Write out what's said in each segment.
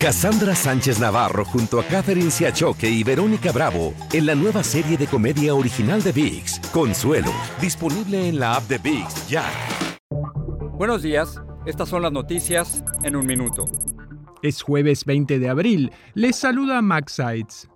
Cassandra Sánchez Navarro junto a Catherine Siachoque y Verónica Bravo en la nueva serie de comedia original de VIX, Consuelo, disponible en la app de VIX ya. Buenos días, estas son las noticias en un minuto. Es jueves 20 de abril. Les saluda Max Sides.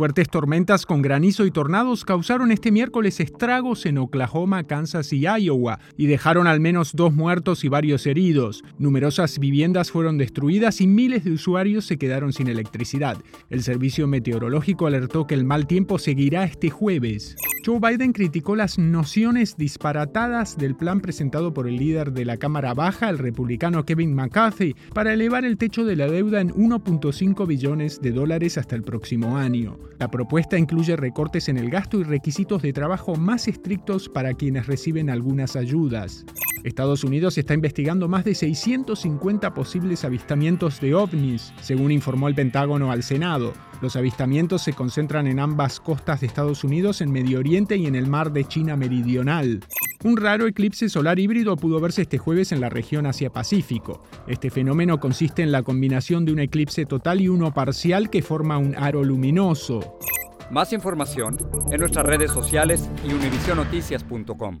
Fuertes tormentas con granizo y tornados causaron este miércoles estragos en Oklahoma, Kansas y Iowa y dejaron al menos dos muertos y varios heridos. Numerosas viviendas fueron destruidas y miles de usuarios se quedaron sin electricidad. El servicio meteorológico alertó que el mal tiempo seguirá este jueves. Joe Biden criticó las nociones disparatadas del plan presentado por el líder de la Cámara Baja, el republicano Kevin McCarthy, para elevar el techo de la deuda en 1.5 billones de dólares hasta el próximo año. La propuesta incluye recortes en el gasto y requisitos de trabajo más estrictos para quienes reciben algunas ayudas. Estados Unidos está investigando más de 650 posibles avistamientos de ovnis, según informó el Pentágono al Senado. Los avistamientos se concentran en ambas costas de Estados Unidos, en Medio Oriente y en el mar de China Meridional. Un raro eclipse solar híbrido pudo verse este jueves en la región Asia-Pacífico. Este fenómeno consiste en la combinación de un eclipse total y uno parcial que forma un aro luminoso. Más información en nuestras redes sociales y univisionoticias.com.